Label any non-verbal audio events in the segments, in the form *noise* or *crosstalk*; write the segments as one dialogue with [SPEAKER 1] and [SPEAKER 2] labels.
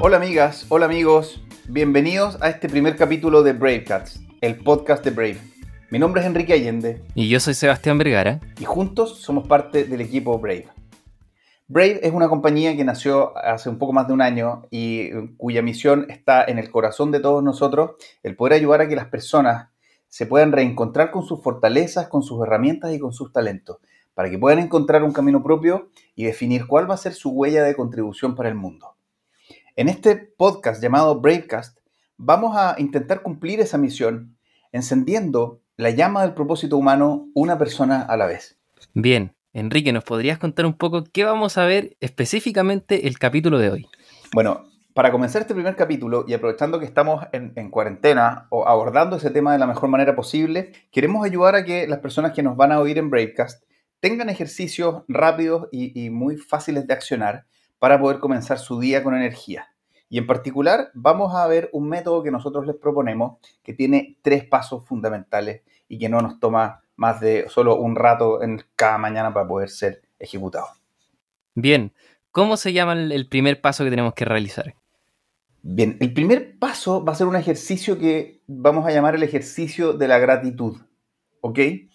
[SPEAKER 1] Hola amigas, hola amigos, bienvenidos a este primer capítulo de Bravecats, el podcast de Brave. Mi nombre es Enrique Allende.
[SPEAKER 2] Y yo soy Sebastián Vergara.
[SPEAKER 1] Y juntos somos parte del equipo Brave. Brave es una compañía que nació hace un poco más de un año y cuya misión está en el corazón de todos nosotros, el poder ayudar a que las personas se puedan reencontrar con sus fortalezas, con sus herramientas y con sus talentos, para que puedan encontrar un camino propio y definir cuál va a ser su huella de contribución para el mundo. En este podcast llamado Bravecast, vamos a intentar cumplir esa misión encendiendo la llama del propósito humano una persona a la vez.
[SPEAKER 2] Bien, Enrique, ¿nos podrías contar un poco qué vamos a ver específicamente el capítulo de hoy?
[SPEAKER 1] Bueno, para comenzar este primer capítulo y aprovechando que estamos en, cuarentena o abordando ese tema de la mejor manera posible, queremos ayudar a que las personas que nos van a oír en Bravecast tengan ejercicios rápidos y muy fáciles de accionar para poder comenzar su día con energía. Y en particular vamos a ver un método que nosotros les proponemos que tiene tres pasos fundamentales y que no nos toma más de solo un rato en cada mañana para poder ser ejecutado.
[SPEAKER 2] Bien, ¿cómo se llama el primer paso que tenemos que realizar?
[SPEAKER 1] Bien, el primer paso va a ser un ejercicio que vamos a llamar el ejercicio de la gratitud, ¿ok? Eh,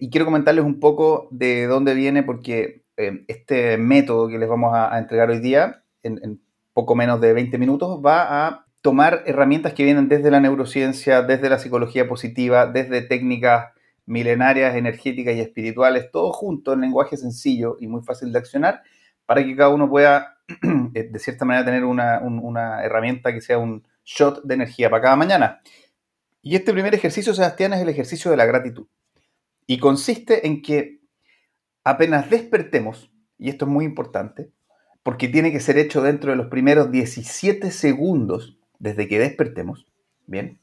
[SPEAKER 1] y quiero comentarles un poco de dónde viene porque eh, este método que les vamos a, entregar hoy día, en, poco menos de 20 minutos, va a tomar herramientas que vienen desde la neurociencia, desde la psicología positiva, desde técnicas milenarias, energéticas y espirituales, todo junto en lenguaje sencillo y muy fácil de accionar, para que cada uno pueda, *clears throat* eh, de cierta manera, tener una, herramienta que sea un shot de energía para cada mañana. Y este primer ejercicio, Sebastián, es el ejercicio de la gratitud. Y consiste en que apenas despertemos, y esto es muy importante, porque tiene que ser hecho dentro de los primeros 17 segundos desde que despertemos, bien,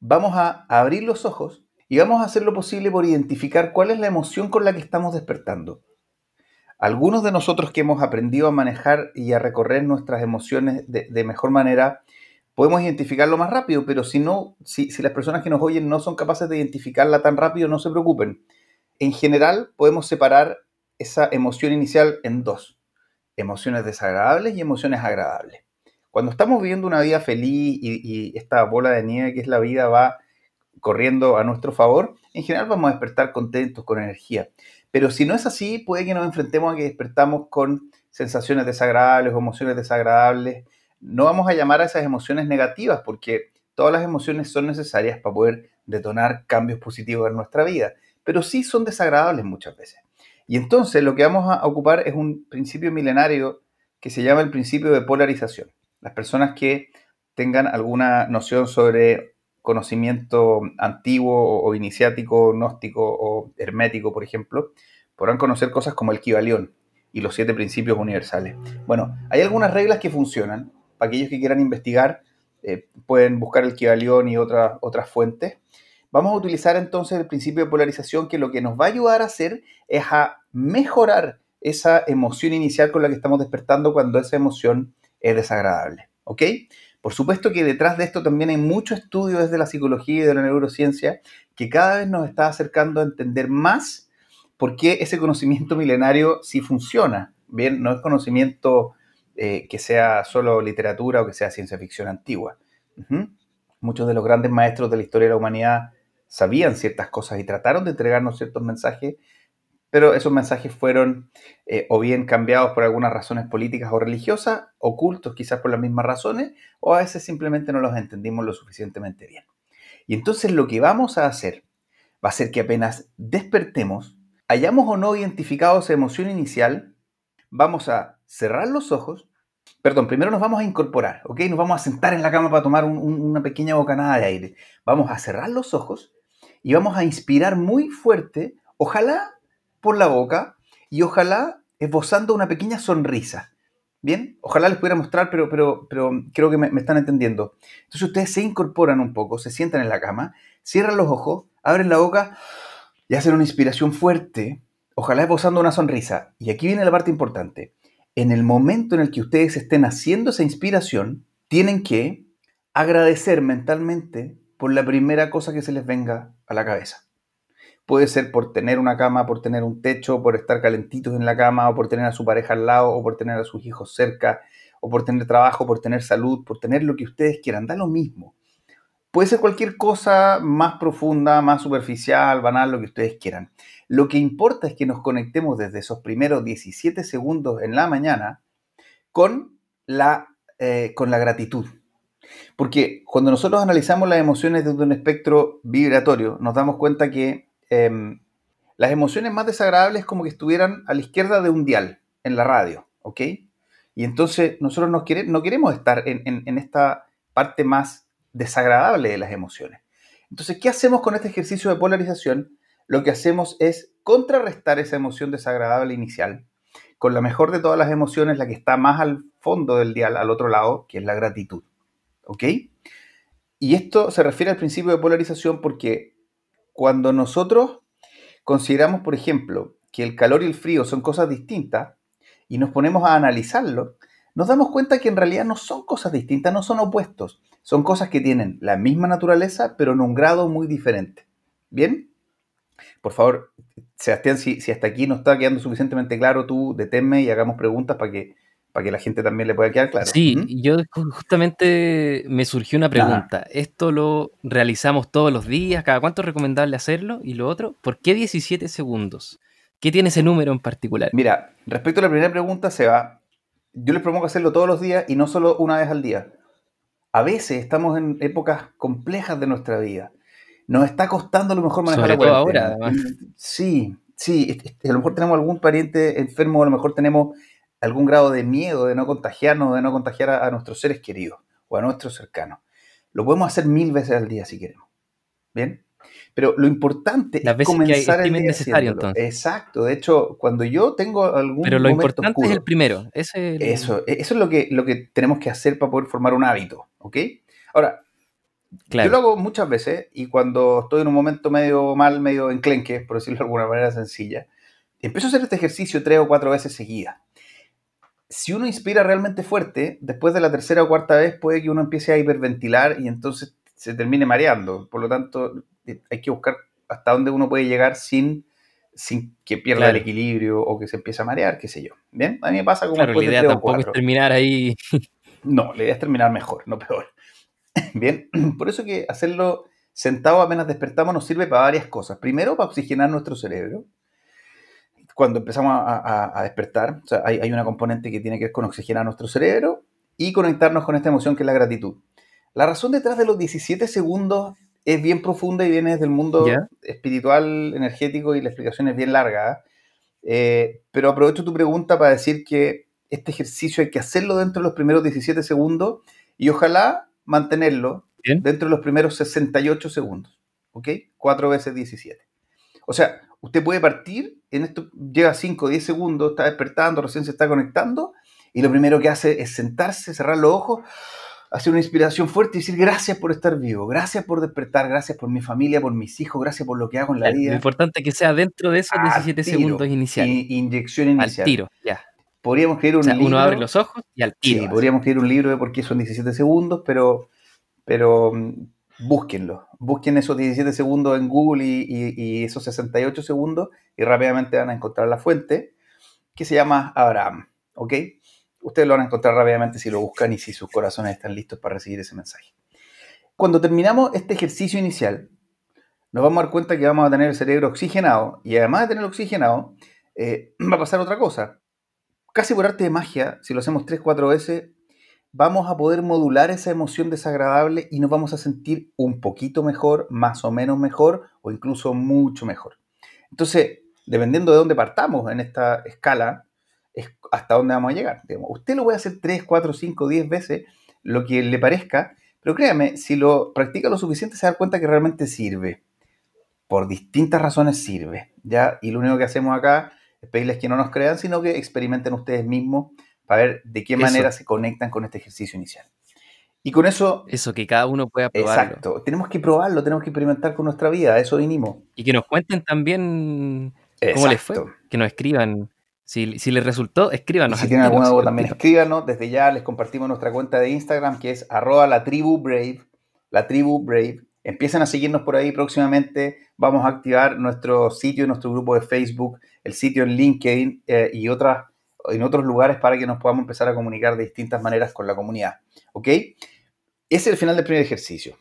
[SPEAKER 1] vamos a abrir los ojos y vamos a hacer lo posible por identificar cuál es la emoción con la que estamos despertando. Algunos de nosotros que hemos aprendido a manejar y a recorrer nuestras emociones de, mejor manera, podemos identificarlo más rápido, pero si no, si, las personas que nos oyen no son capaces de identificarla tan rápido, no se preocupen en general podemos separar esa emoción inicial en dos, emociones desagradables y emociones agradables. Cuando estamos viviendo una vida feliz y, esta bola de nieve que es la vida va corriendo a nuestro favor, en general vamos a despertar contentos, con energía. Pero si no es así, puede que nos enfrentemos a que despertamos con sensaciones desagradables emociones desagradables. No vamos a llamar a esas emociones negativas porque todas las emociones son necesarias para poder detonar cambios positivos en nuestra vida pero sí son desagradables muchas veces. Y entonces lo que vamos a ocupar es un principio milenario que se llama el principio de polarización. Las personas que tengan alguna noción sobre conocimiento antiguo o iniciático, gnóstico o hermético, por ejemplo, podrán conocer cosas como el Kibalión y los siete principios universales. Bueno, hay algunas reglas que funcionan. Para aquellos que quieran investigar, eh, pueden buscar el Kibalión y otras otras fuentes. Vamos a utilizar entonces el principio de polarización que lo que nos va a ayudar a hacer es a mejorar esa emoción inicial con la que estamos despertando cuando esa emoción es desagradable. ¿Ok? Por supuesto que detrás de esto también hay mucho estudio desde la psicología y de la neurociencia que cada vez nos está acercando a entender más por qué ese conocimiento milenario sí funciona. Bien, no es conocimiento eh, que sea solo literatura o que sea ciencia ficción antigua. Muchos de los grandes maestros de la historia de la humanidad sabían ciertas cosas y trataron de entregarnos ciertos mensajes, pero esos mensajes fueron eh, o bien cambiados por algunas razones políticas o religiosas, ocultos quizás por las mismas razones, o a veces simplemente no los entendimos lo suficientemente bien. Y entonces lo que vamos a hacer va a ser que apenas despertemos, hayamos o no identificado esa emoción inicial, vamos a cerrar los ojos, perdón, primero nos vamos a incorporar, ¿ok? Nos vamos a sentar en la cama para tomar una pequeña bocanada de aire. Vamos a cerrar los ojos y vamos a inspirar muy fuerte, ojalá por la boca y ojalá esbozando una pequeña sonrisa. Bien, ojalá les pudiera mostrar, pero, pero, pero creo que me, me, están entendiendo. Entonces ustedes se incorporan un poco, se sientan en la cama, cierran los ojos, abren la boca y hacen una inspiración fuerte, ojalá esbozando una sonrisa. Y aquí viene la parte importante. En el momento en el que ustedes estén haciendo esa inspiración, tienen que agradecer mentalmente por la primera cosa que se les venga a la cabeza. Puede ser por tener una cama, por tener un techo, por estar calentitos en la cama, o por tener a su pareja al lado, o por tener a sus hijos cerca, o por tener trabajo, por tener salud, por tener lo que ustedes quieran. Da lo mismo. Puede ser cualquier cosa más profunda, más superficial, banal, lo que ustedes quieran. Lo que importa es que nos conectemos desde esos primeros 17 segundos en la mañana con la, eh, con la gratitud. Porque cuando nosotros analizamos las emociones desde un espectro vibratorio, nos damos cuenta que em, las emociones más desagradables es como que estuvieran a la izquierda de un dial en la radio, ¿ok? Y entonces nosotros no queremos estar en, en esta parte más desagradable de las emociones. Entonces, ¿qué hacemos con este ejercicio de polarización? Lo que hacemos es contrarrestar esa emoción desagradable inicial con la mejor de todas las emociones, la que está más al fondo del dial, al otro lado, que es la gratitud. ¿Ok? Y esto se refiere al principio de polarización porque cuando nosotros consideramos, por ejemplo, que el calor y el frío son cosas distintas y nos ponemos a analizarlo, nos damos cuenta que en realidad no son cosas distintas, no son opuestos. Son cosas que tienen la misma naturaleza, pero en un grado muy diferente. ¿Bien? Por favor, Sebastián, si, hasta aquí no está quedando suficientemente claro, tú deténme y hagamos preguntas para que, para que la gente también le pueda quedar claro.
[SPEAKER 2] Sí, yo justamente me surgió una pregunta. ¿Esto lo realizamos todos los días? ¿Cada cuánto es recomendable hacerlo? Y lo otro, ¿por qué 17 segundos? ¿Qué tiene ese número en particular?
[SPEAKER 1] Mira, respecto a la primera pregunta, Seba, yo les propongo hacerlo todos los días y no solo una vez al día a veces estamos en épocas complejas de nuestra vida. Nos está costando a lo mejor manejar
[SPEAKER 2] Sobre todo ahora,
[SPEAKER 1] Sí, sí. A lo mejor tenemos algún pariente enfermo, a lo mejor tenemos algún grado de miedo de no contagiarnos, de no contagiar a, nuestros seres queridos o a nuestros cercanos. Lo podemos hacer mil veces al día si queremos. ¿Bien? Pero lo importante
[SPEAKER 2] es comenzar el día necesario, entonces.
[SPEAKER 1] Exacto. De hecho, cuando yo tengo algún
[SPEAKER 2] Pero lo importante es el primero. Eso,
[SPEAKER 1] eso es lo que, lo que tenemos que hacer para poder formar un hábito. ¿Ok? Ahora, yo lo hago muchas veces y cuando estoy en un momento medio mal, medio enclenque, por decirlo de alguna manera sencilla, empiezo a hacer este ejercicio tres o cuatro veces seguidas. Si uno inspira realmente fuerte, después de la tercera o cuarta vez puede que uno empiece a hiperventilar y entonces se termine mareando. Por lo tanto, hay que buscar hasta dónde uno puede llegar sin, sin que pierda el equilibrio o que se empiece a marear, qué sé yo. Bien, a mí me pasa como
[SPEAKER 2] claro, la idea tampoco es terminar ahí. *laughs*
[SPEAKER 1] no, la idea es terminar mejor, no peor. *laughs* Bien, *clears throat* por eso que hacerlo sentado apenas despertamos nos sirve para varias cosas. Primero, para oxigenar nuestro cerebro. Cuando empezamos a, despertar, o sea, hay, hay, una componente que tiene que ver con oxigenar nuestro cerebro y conectarnos con esta emoción que es la gratitud. La razón detrás de los 17 segundos es bien profunda y viene desde el mundo espiritual, energético y la explicación es bien larga. Eh, pero aprovecho tu pregunta para decir que este ejercicio hay que hacerlo dentro de los primeros 17 segundos y ojalá mantenerlo dentro de los primeros 68 segundos. ¿Ok? 4 veces 17. O sea, usted puede partir, en esto lleva 5 o 10 segundos, está despertando, recién se está conectando, y lo primero que hace es sentarse, cerrar los ojos hacer una inspiración fuerte y decir gracias por estar vivo, gracias por despertar, gracias por mi familia, por mis hijos, gracias por lo que hago en la vida.
[SPEAKER 2] Lo importante es que sea dentro de esos 17 segundos iniciales.
[SPEAKER 1] inyección inicial.
[SPEAKER 2] Al tiro, ya.
[SPEAKER 1] Podríamos escribir un libro.
[SPEAKER 2] Uno abre los ojos y al tiro.
[SPEAKER 1] Sí, podríamos escribir un libro de por qué son 17 segundos, pero, pero mm, búsquenlo. Busquen esos 17 segundos en Google y, y esos 68 segundos y rápidamente van a encontrar la fuente que se llama Abraham. ¿Ok? Ustedes lo van a encontrar rápidamente si lo buscan y si sus corazones están listos para recibir ese mensaje. Cuando terminamos este ejercicio inicial, nos vamos a dar cuenta que vamos a tener el cerebro oxigenado y además de tener oxigenado, eh, *clears throat* va a pasar otra cosa. Casi por arte de magia, si lo hacemos 3-4 veces, vamos a poder modular esa emoción desagradable y nos vamos a sentir un poquito mejor, más o menos mejor o incluso mucho mejor. Entonces, dependiendo de dónde partamos en esta escala, es hasta dónde vamos a llegar. usted lo puede hacer 3, 4, 5, 10 veces, lo que le parezca, pero créame, si lo practica lo suficiente se da cuenta que realmente sirve. Por distintas razones sirve, ¿ya? Y lo único que hacemos acá es pedirles que no nos crean, sino que experimenten ustedes mismos para ver de qué manera se conectan con este ejercicio inicial. Y con eso...
[SPEAKER 2] Eso, que cada uno pueda probarlo. Exacto.
[SPEAKER 1] Tenemos que probarlo, tenemos que experimentar con nuestra vida, eso vinimos.
[SPEAKER 2] Y que nos cuenten también cómo les fue. Que nos escriban si, les resultó, escríbanos.
[SPEAKER 1] si tienen alguna duda también escríbanos. Desde ya les compartimos nuestra cuenta de Instagram que es arroba la tribu brave, la tribu brave, Empiecen a seguirnos por ahí próximamente. Vamos a activar nuestro sitio, nuestro grupo de Facebook, el sitio en LinkedIn eh, y otras, en otros lugares para que nos podamos empezar a comunicar de distintas maneras con la comunidad. ¿Ok? Ese es el final del primer ejercicio.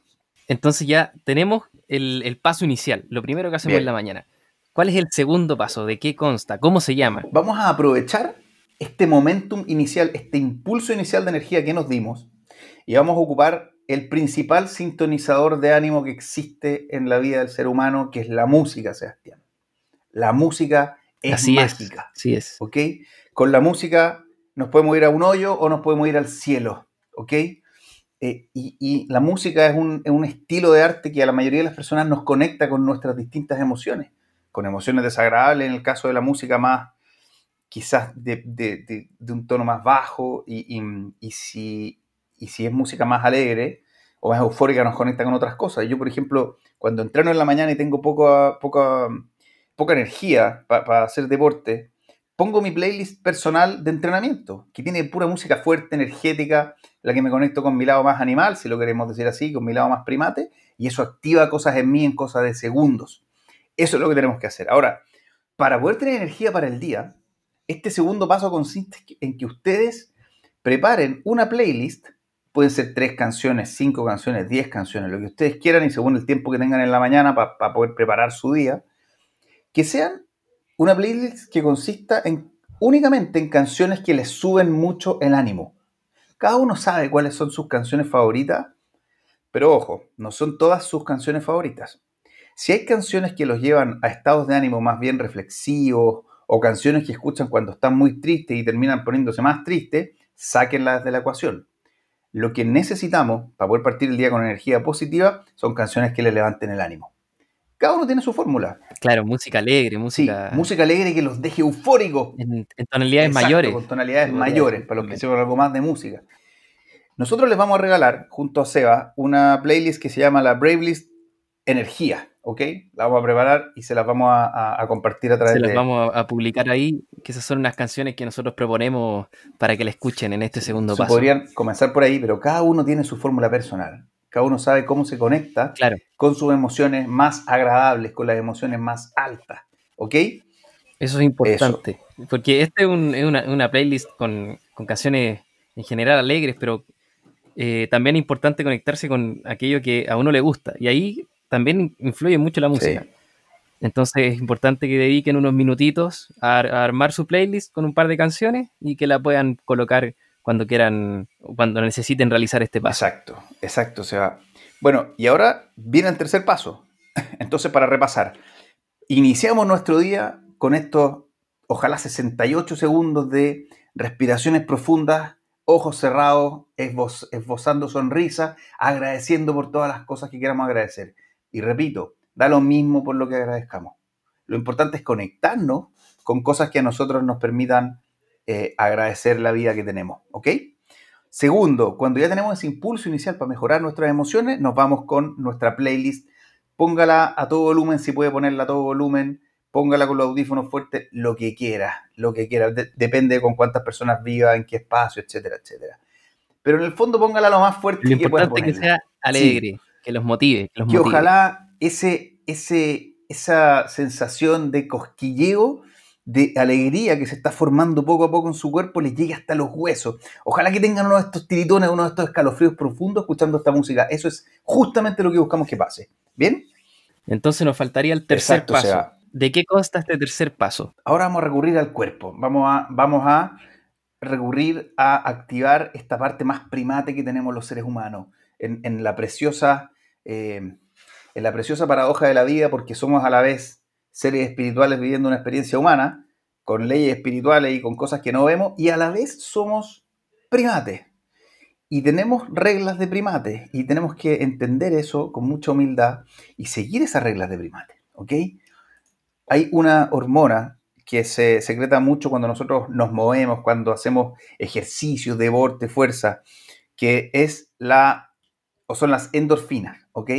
[SPEAKER 2] Entonces ya tenemos el, paso inicial, lo primero que hacemos en la mañana. ¿Cuál es el segundo paso? ¿De qué consta? ¿Cómo se llama?
[SPEAKER 1] Vamos a aprovechar este momentum inicial, este impulso inicial de energía que nos dimos y vamos a ocupar el principal sintonizador de ánimo que existe en la vida del ser humano, que es la música, Sebastián. La música es mágica.
[SPEAKER 2] Es, es.
[SPEAKER 1] ¿Ok? Con la música nos podemos ir a un hoyo o nos podemos ir al cielo. ¿Ok? Eh, y, la música es un, estilo de arte que a la mayoría de las personas nos conecta con nuestras distintas emociones, con emociones desagradables en el caso de la música más, quizás de, un tono más bajo, y, si, es música más alegre o más eufórica nos conecta con otras cosas. Yo, por ejemplo, cuando entreno en la mañana y tengo poca, poca, poca energía para hacer deporte, pongo mi playlist personal de entrenamiento, que tiene pura música fuerte, energética, la que me conecto con mi lado más animal, si lo queremos decir así, con mi lado más primate, y eso activa cosas en mí en cosas de segundos. Eso es lo que tenemos que hacer. Ahora, para poder tener energía para el día, este segundo paso consiste en que ustedes preparen una playlist Pueden ser tres canciones, cinco canciones, diez canciones, lo que ustedes quieran y según el tiempo que tengan en la mañana para poder preparar su día. Que sean una playlist que consista en, únicamente en canciones que les suben mucho el ánimo. Cada uno sabe cuáles son sus canciones favoritas, pero ojo, no son todas sus canciones favoritas. Si hay canciones que los llevan a estados de ánimo más bien reflexivos o canciones que escuchan cuando están muy tristes y terminan poniéndose más tristes, sáquenlas de la ecuación. Lo que necesitamos para poder partir el día con energía positiva son canciones que le levanten el ánimo. Cada uno tiene su fórmula.
[SPEAKER 2] Claro, música alegre, música.
[SPEAKER 1] música alegre que los deje eufóricos.
[SPEAKER 2] En, tonalidades mayores.
[SPEAKER 1] Con tonalidades mayores, para los que sepan algo más de música. Nosotros les vamos a regalar, junto a Seba, una playlist que se llama la Brave List Energía. ¿ok? La vamos a preparar y se las vamos a, compartir a través de...
[SPEAKER 2] Se las vamos a publicar ahí, que esas son unas canciones que nosotros proponemos para que la escuchen en este segundo paso.
[SPEAKER 1] Podrían comenzar por ahí, pero cada uno tiene su fórmula personal. Cada uno sabe cómo se conecta con sus emociones más agradables, con las emociones más altas, ¿ok?
[SPEAKER 2] Eso es importante, porque este es, una, playlist con, canciones en general alegres, pero eh, también es importante conectarse con aquello que a uno le gusta. Y ahí también influye mucho la música. Entonces es importante que dediquen unos minutitos a, armar su playlist con un par de canciones y que la puedan colocar cuando quieran, cuando necesiten realizar este paso.
[SPEAKER 1] Exacto, exacto. O sea, bueno, y ahora viene el tercer paso. *laughs* Entonces, para repasar, iniciamos nuestro día con estos, ojalá 68 segundos de respiraciones profundas, ojos cerrados, esbozando sonrisa, agradeciendo por todas las cosas que queramos agradecer. Y repito, da lo mismo por lo que agradezcamos. Lo importante es conectarnos con cosas que a nosotros nos permitan eh, agradecer la vida que tenemos, ¿ok? Segundo, cuando ya tenemos ese impulso inicial para mejorar nuestras emociones, nos vamos con nuestra playlist. Póngala a todo volumen, si puede ponerla a todo volumen, póngala con los audífonos fuertes, lo que quiera, lo que quiera. depende con cuántas personas viva, en qué espacio, etcétera, etcétera. Pero en el fondo póngala lo más fuerte
[SPEAKER 2] lo importante que sea alegre que los motive.
[SPEAKER 1] Que, ojalá ese, ese, esa sensación de cosquilleo, de alegría que se está formando poco a poco en su cuerpo, les llegue hasta los huesos. Ojalá que tengan uno de estos tiritones, uno de estos escalofríos profundos escuchando esta música. Eso es justamente lo que buscamos que pase. ¿Bien?
[SPEAKER 2] Entonces nos faltaría el tercer paso. ¿De qué consta este tercer paso?
[SPEAKER 1] Ahora vamos a recurrir al cuerpo. Vamos a, vamos a recurrir a activar esta parte más primate que tenemos los seres humanos en, la preciosa, eh, en la preciosa paradoja de la vida, porque somos a la vez seres espirituales viviendo una experiencia humana, con leyes espirituales y con cosas que no vemos, y a la vez somos primates. Y tenemos reglas de primates, y tenemos que entender eso con mucha humildad y seguir esas reglas de primates, ¿ok? Hay una hormona que se secreta mucho cuando nosotros nos movemos, cuando hacemos ejercicios, deporte, fuerza, que es la o son las endorfinas, ¿ok?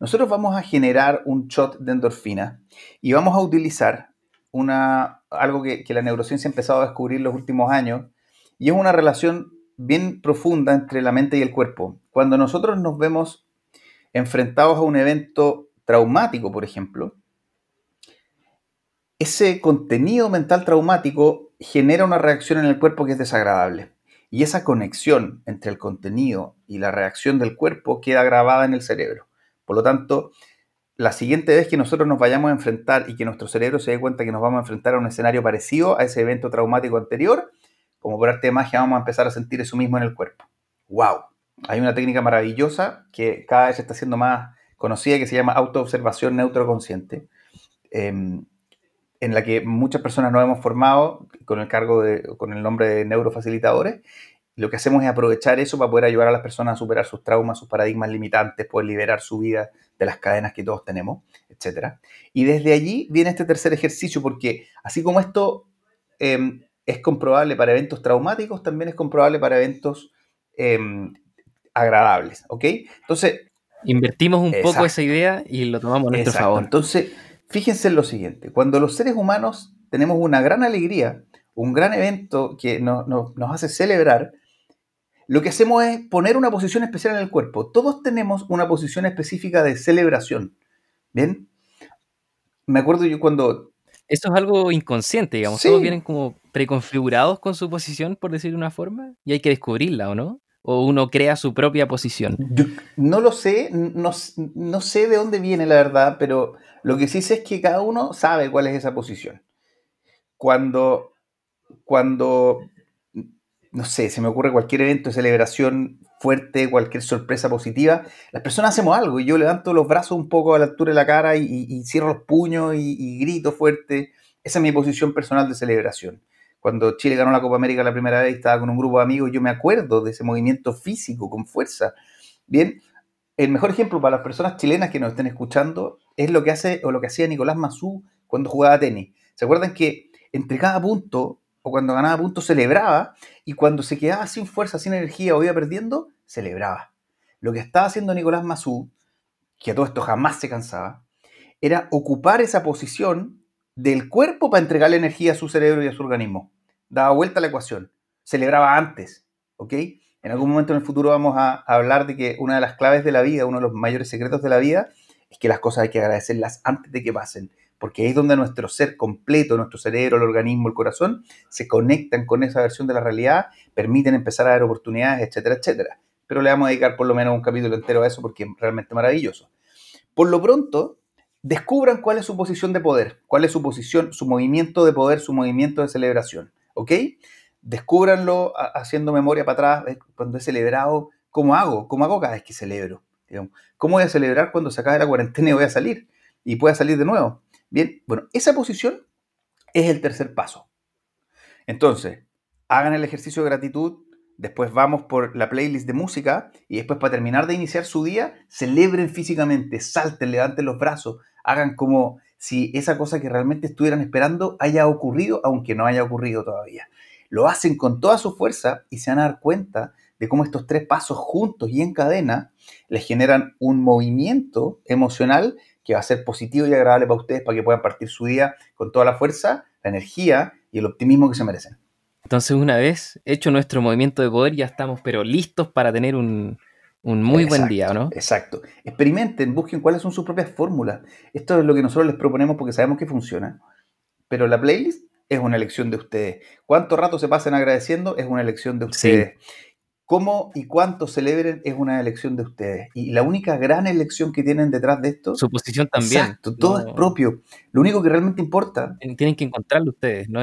[SPEAKER 1] Nosotros vamos a generar un shot de endorfina y vamos a utilizar una, algo que, la neurociencia ha empezado a descubrir en los últimos años y es una relación bien profunda entre la mente y el cuerpo. Cuando nosotros nos vemos enfrentados a un evento traumático, por ejemplo, ese contenido mental traumático genera una reacción en el cuerpo que es desagradable. Y esa conexión entre el contenido y la reacción del cuerpo queda grabada en el cerebro. Por lo tanto, la siguiente vez que nosotros nos vayamos a enfrentar y que nuestro cerebro se dé cuenta que nos vamos a enfrentar a un escenario parecido a ese evento traumático anterior, como por arte de magia vamos a empezar a sentir eso mismo en el cuerpo. ¡Wow! Hay una técnica maravillosa que cada vez está siendo más conocida que se llama autoobservación neutroconsciente. Eh, en la que muchas personas nos hemos formado con el cargo de, con el nombre de neurofacilitadores. Lo que hacemos es aprovechar eso para poder ayudar a las personas a superar sus traumas, sus paradigmas limitantes, poder liberar su vida de las cadenas que todos tenemos, etc. Y desde allí viene este tercer ejercicio, porque así como esto em, es comprobable para eventos traumáticos, también es comprobable para eventos em, agradables, ¿ok? Entonces...
[SPEAKER 2] Invertimos un poco esa idea y lo tomamos a nuestro favor.
[SPEAKER 1] Entonces, Fíjense en lo siguiente, cuando los seres humanos tenemos una gran alegría, un gran evento que nos hace celebrar, lo que hacemos es poner una posición especial en el cuerpo. Todos tenemos una posición específica de celebración. ¿Bien? Me acuerdo yo cuando...
[SPEAKER 2] Eso es algo inconsciente, digamos. Todos vienen como preconfigurados con su posición, por decir de una forma, y hay que descubrirla, ¿o no? ¿O uno crea su propia posición?
[SPEAKER 1] Yo no lo sé, no, no sé de dónde viene la verdad, pero lo que sí sé es que cada uno sabe cuál es esa posición. Cuando, cuando, no sé, se me ocurre cualquier evento de celebración fuerte, cualquier sorpresa positiva, las personas hacemos algo y yo levanto los brazos un poco a la altura de la cara y, cierro los puños y, grito fuerte. Esa es mi posición personal de celebración. Cuando Chile ganó la Copa América la primera vez, estaba con un grupo de amigos, yo me acuerdo de ese movimiento físico con fuerza. Bien, el mejor ejemplo para las personas chilenas que nos estén escuchando es lo que hace o lo que hacía Nicolás Mazú cuando jugaba tenis. ¿Se acuerdan que entre cada punto o cuando ganaba puntos celebraba y cuando se quedaba sin fuerza, sin energía o iba perdiendo, celebraba? Lo que estaba haciendo Nicolás Mazú, que a todo esto jamás se cansaba, era ocupar esa posición del cuerpo para entregarle energía a su cerebro y a su organismo. Daba vuelta a la ecuación. Celebraba antes, ¿ok? En algún momento en el futuro vamos a, hablar de que una de las claves de la vida, uno de los mayores secretos de la vida, es que las cosas hay que agradecerlas antes de que pasen, porque es donde nuestro ser completo, nuestro cerebro, el organismo, el corazón, se conectan con esa versión de la realidad, permiten empezar a dar oportunidades, etcétera, etcétera. Pero le vamos a dedicar por lo menos un capítulo entero a eso porque es realmente maravilloso. Por lo pronto, descubran cuál es su posición de poder, cuál es su posición, su movimiento de poder, su movimiento de celebración, ¿ok? descúbranlo haciendo memoria para atrás, cuando he celebrado, ¿cómo hago? ¿Cómo hago cada vez que celebro? ¿Cómo voy a celebrar cuando se acabe la cuarentena y voy a salir? Y pueda salir de nuevo. Bien, bueno, esa posición es el tercer paso. Entonces, hagan el ejercicio de gratitud, después vamos por la playlist de música y después para terminar de iniciar su día, celebren físicamente, salten, levanten los brazos, hagan como si esa cosa que realmente estuvieran esperando haya ocurrido, aunque no haya ocurrido todavía lo hacen con toda su fuerza y se van a dar cuenta de cómo estos tres pasos juntos y en cadena les generan un movimiento emocional que va a ser positivo y agradable para ustedes para que puedan partir su día con toda la fuerza, la energía y el optimismo que se merecen.
[SPEAKER 2] Entonces, una vez hecho nuestro movimiento de poder, ya estamos, pero listos para tener un, muy buen día, ¿no?
[SPEAKER 1] Exacto. Experimenten, busquen cuáles son sus propias fórmulas. Esto es lo que nosotros les proponemos porque sabemos que funciona. Pero la playlist es una elección de ustedes. ¿Cuánto rato se pasen agradeciendo? Es una elección de ustedes. ¿Cómo y cuánto celebren? Es una elección de ustedes. Y la única gran elección que tienen detrás de esto.
[SPEAKER 2] Su posición también.
[SPEAKER 1] Exacto, todo es propio. Lo único que realmente importa.
[SPEAKER 2] Tienen que encontrarlo ustedes. No,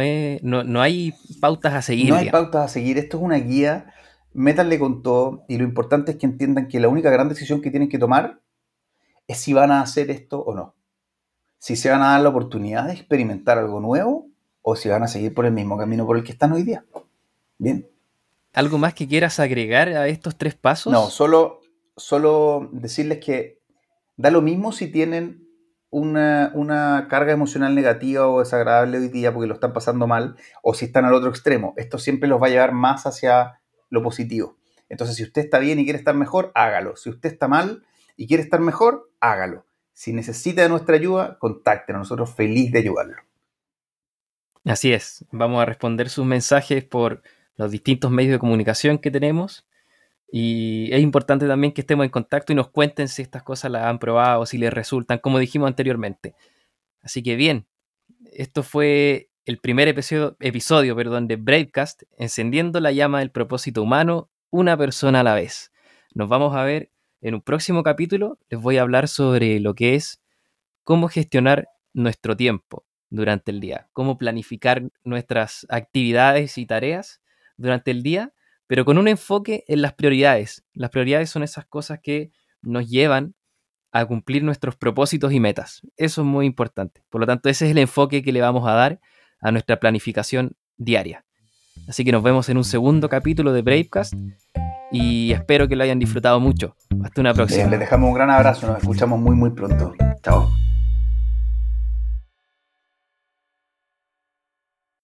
[SPEAKER 2] no, hay pautas a seguir.
[SPEAKER 1] No hay pautas a seguir. Esto es una guía. Métanle con todo. Y lo importante es que entiendan que la única gran decisión que tienen que tomar es si van a hacer esto o no. Si se van a dar la oportunidad de experimentar algo nuevo o si van a seguir por el mismo camino por el que están hoy día. Bien.
[SPEAKER 2] ¿Algo más que quieras agregar a estos tres pasos?
[SPEAKER 1] No, solo, solo decirles que da lo mismo si tienen una, una, carga emocional negativa o desagradable hoy día porque lo están pasando mal o si están al otro extremo. Esto siempre los va a llevar más hacia lo positivo. Entonces, si usted está bien y quiere estar mejor, hágalo. Si usted está mal y quiere estar mejor, hágalo. Si necesita de nuestra ayuda, contáctenos. Nosotros feliz de ayudarlo.
[SPEAKER 2] Así es, vamos a responder sus mensajes por los distintos medios de comunicación que tenemos. Y es importante también que estemos en contacto y nos cuenten si estas cosas las han probado, si les resultan, como dijimos anteriormente. Así que bien, esto fue el primer episodio, episodio perdón, de Bravecast, encendiendo la llama del propósito humano, una persona a la vez. Nos vamos a ver en un próximo capítulo. Les voy a hablar sobre lo que es cómo gestionar nuestro tiempo durante el día, cómo planificar nuestras actividades y tareas durante el día, pero con un enfoque en las prioridades. Las prioridades son esas cosas que nos llevan a cumplir nuestros propósitos y metas. Eso es muy importante. Por lo tanto, ese es el enfoque que le vamos a dar a nuestra planificación diaria. Así que nos vemos en un segundo capítulo de Bravecast y espero que lo hayan disfrutado mucho. Hasta una próxima.
[SPEAKER 1] les dejamos un gran abrazo, nos escuchamos muy muy pronto. Chao.